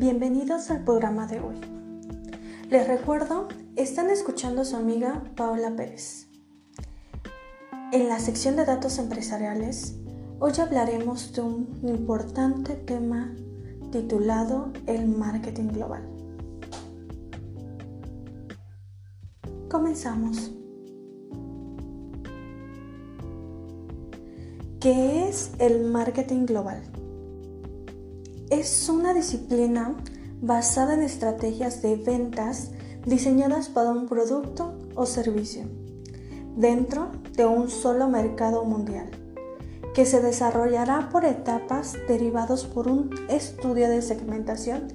Bienvenidos al programa de hoy. Les recuerdo, están escuchando a su amiga Paola Pérez. En la sección de datos empresariales, hoy hablaremos de un importante tema titulado el marketing global. Comenzamos. ¿Qué es el marketing global? Es una disciplina basada en estrategias de ventas diseñadas para un producto o servicio dentro de un solo mercado mundial, que se desarrollará por etapas derivados por un estudio de segmentación,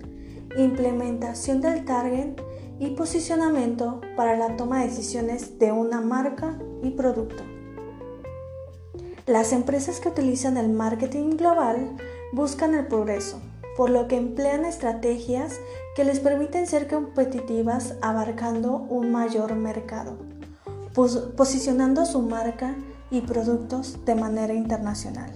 implementación del target y posicionamiento para la toma de decisiones de una marca y producto. Las empresas que utilizan el marketing global buscan el progreso, por lo que emplean estrategias que les permiten ser competitivas abarcando un mayor mercado, posicionando su marca y productos de manera internacional.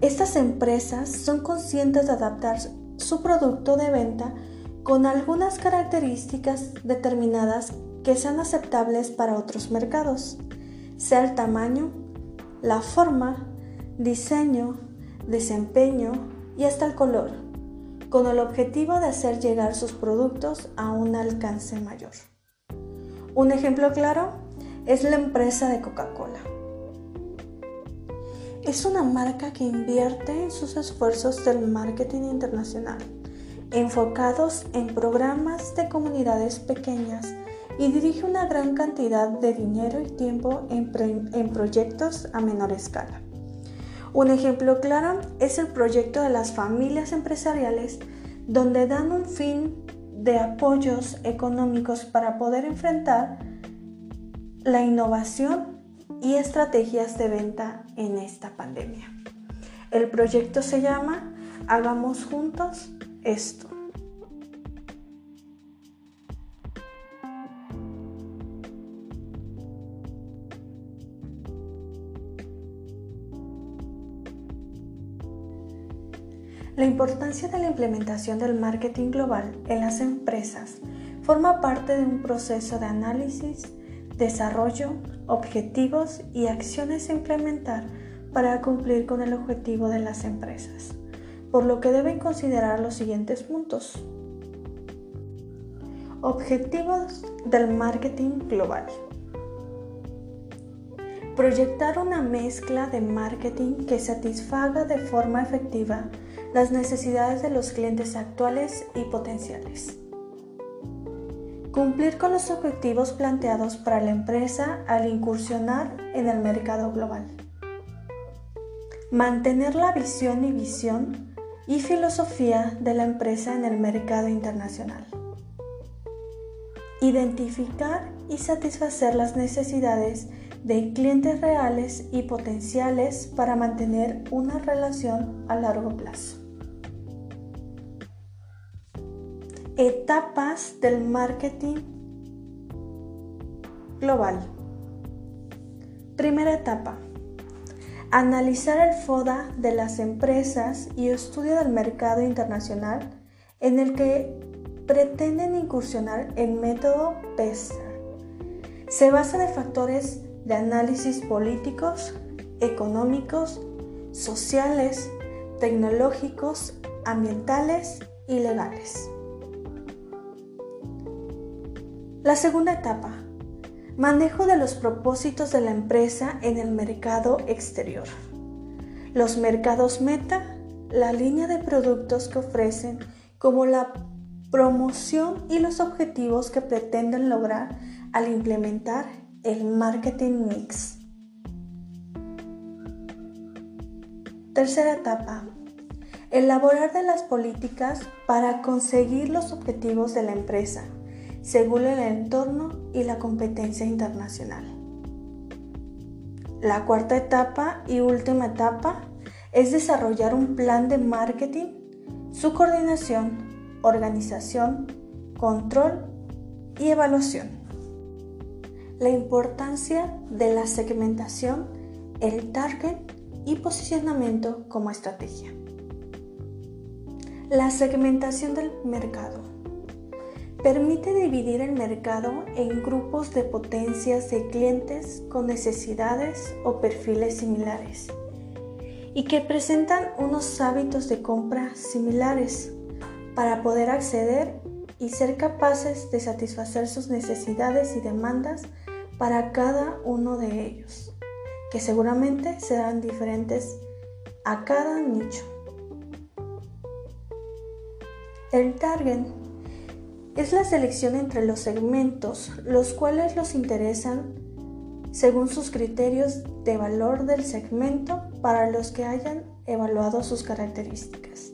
Estas empresas son conscientes de adaptar su producto de venta con algunas características determinadas que sean aceptables para otros mercados, sea el tamaño, la forma, diseño, desempeño y hasta el color, con el objetivo de hacer llegar sus productos a un alcance mayor. Un ejemplo claro es la empresa de Coca-Cola. Es una marca que invierte en sus esfuerzos del marketing internacional, enfocados en programas de comunidades pequeñas y dirige una gran cantidad de dinero y tiempo en, proyectos a menor escala. Un ejemplo claro es el proyecto de las familias empresariales donde dan un fin de apoyos económicos para poder enfrentar la innovación y estrategias de venta en esta pandemia. El proyecto se llama Hagamos juntos esto. La importancia de la implementación del marketing global en las empresas forma parte de un proceso de análisis, desarrollo, objetivos y acciones a implementar para cumplir con el objetivo de las empresas, por lo que deben considerar los siguientes puntos. Objetivos del marketing global. Proyectar una mezcla de marketing que satisfaga de forma efectiva las necesidades de los clientes actuales y potenciales. Cumplir con los objetivos planteados para la empresa al incursionar en el mercado global. Mantener la visión y visión y filosofía de la empresa en el mercado internacional. Identificar y satisfacer las necesidades de clientes reales y potenciales para mantener una relación a largo plazo. Etapas del marketing global. Primera etapa. Analizar el FODA de las empresas y estudio del mercado internacional en el que pretenden incursionar el método PESTER. Se basa en factores de análisis políticos, económicos, sociales, tecnológicos, ambientales y legales. La segunda etapa. Manejo de los propósitos de la empresa en el mercado exterior. Los mercados meta, la línea de productos que ofrecen, como la promoción y los objetivos que pretenden lograr al implementar el marketing mix. Tercera etapa. Elaborar de las políticas para conseguir los objetivos de la empresa según el entorno y la competencia internacional. La cuarta etapa y última etapa es desarrollar un plan de marketing, su coordinación, organización, control y evaluación. La importancia de la segmentación, el target y posicionamiento como estrategia. La segmentación del mercado permite dividir el mercado en grupos de potencias de clientes con necesidades o perfiles similares y que presentan unos hábitos de compra similares para poder acceder y ser capaces de satisfacer sus necesidades y demandas para cada uno de ellos, que seguramente serán diferentes a cada nicho. El target es la selección entre los segmentos, los cuales los interesan según sus criterios de valor del segmento para los que hayan evaluado sus características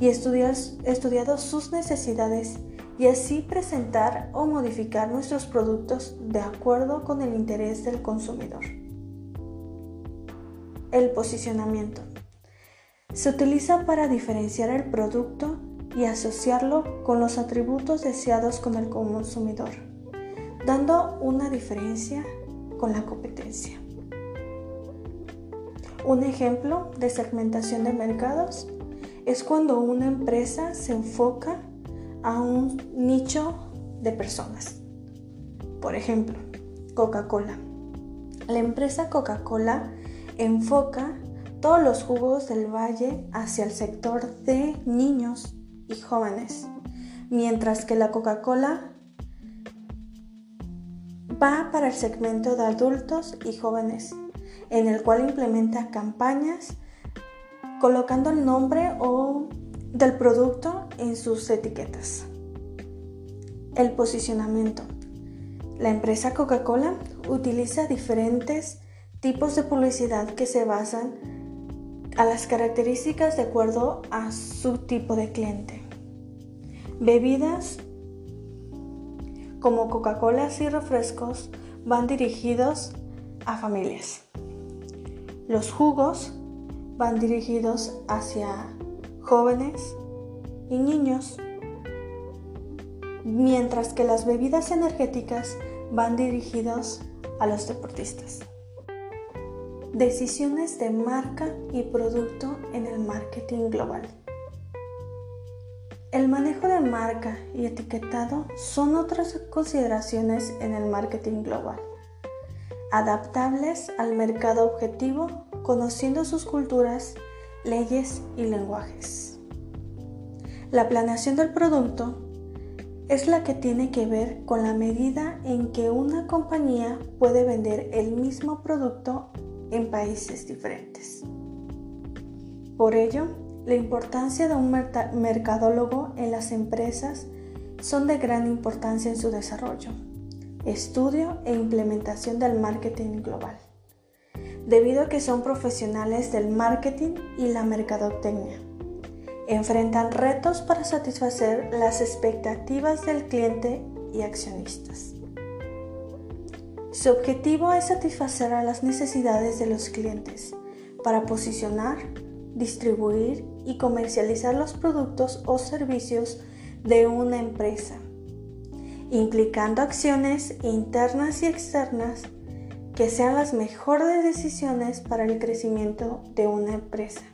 y estudiado sus necesidades y así presentar o modificar nuestros productos de acuerdo con el interés del consumidor. El posicionamiento. Se utiliza para diferenciar el producto y asociarlo con los atributos deseados con el consumidor, dando una diferencia con la competencia. Un ejemplo de segmentación de mercados es cuando una empresa se enfoca a un nicho de personas. Por ejemplo, Coca-Cola. La empresa Coca-Cola enfoca todos los jugos del valle hacia el sector de niños y jóvenes, mientras que la Coca-Cola va para el segmento de adultos y jóvenes, en el cual implementa campañas colocando el nombre o del producto en sus etiquetas. El posicionamiento. La empresa Coca-Cola utiliza diferentes tipos de publicidad que se basan a las características de acuerdo a su tipo de cliente. Bebidas como Coca-Cola y refrescos van dirigidos a familias. Los jugos van dirigidos hacia jóvenes y niños, mientras que las bebidas energéticas van dirigidos a los deportistas. Decisiones de marca y producto en el marketing global. El manejo de marca y etiquetado son otras consideraciones en el marketing global, adaptables al mercado objetivo, conociendo sus culturas, leyes y lenguajes. La planeación del producto es la que tiene que ver con la medida en que una compañía puede vender el mismo producto en países diferentes. Por ello, la importancia de un mercadólogo en las empresas son de gran importancia en su desarrollo, estudio e implementación del marketing global, debido a que son profesionales del marketing y la mercadotecnia. Enfrentan retos para satisfacer las expectativas del cliente y accionistas. Su objetivo es satisfacer a las necesidades de los clientes para posicionar, distribuir y comercializar los productos o servicios de una empresa, implicando acciones internas y externas que sean las mejores decisiones para el crecimiento de una empresa,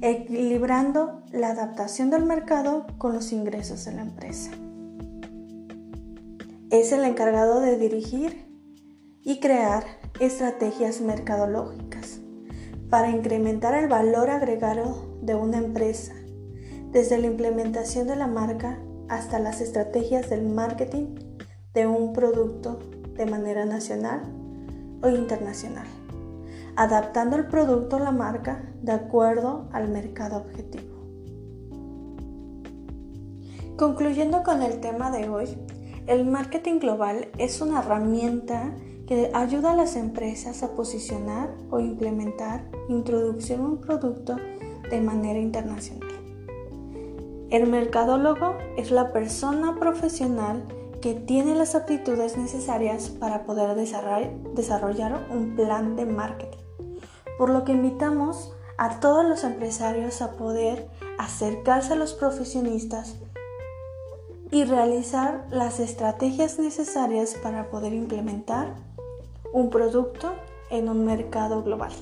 equilibrando la adaptación del mercado con los ingresos de la empresa. Es el encargado de dirigir y crear estrategias mercadológicas para incrementar el valor agregado de una empresa, desde la implementación de la marca hasta las estrategias del marketing de un producto de manera nacional o internacional, adaptando el producto o la marca de acuerdo al mercado objetivo. Concluyendo con el tema de hoy, el marketing global es una herramienta que ayuda a las empresas a posicionar o implementar, introducir un producto de manera internacional. El mercadólogo es la persona profesional que tiene las aptitudes necesarias para poder desarrollar un plan de marketing, por lo que invitamos a todos los empresarios a poder acercarse a los profesionistas y realizar las estrategias necesarias para poder implementar un producto en un mercado global.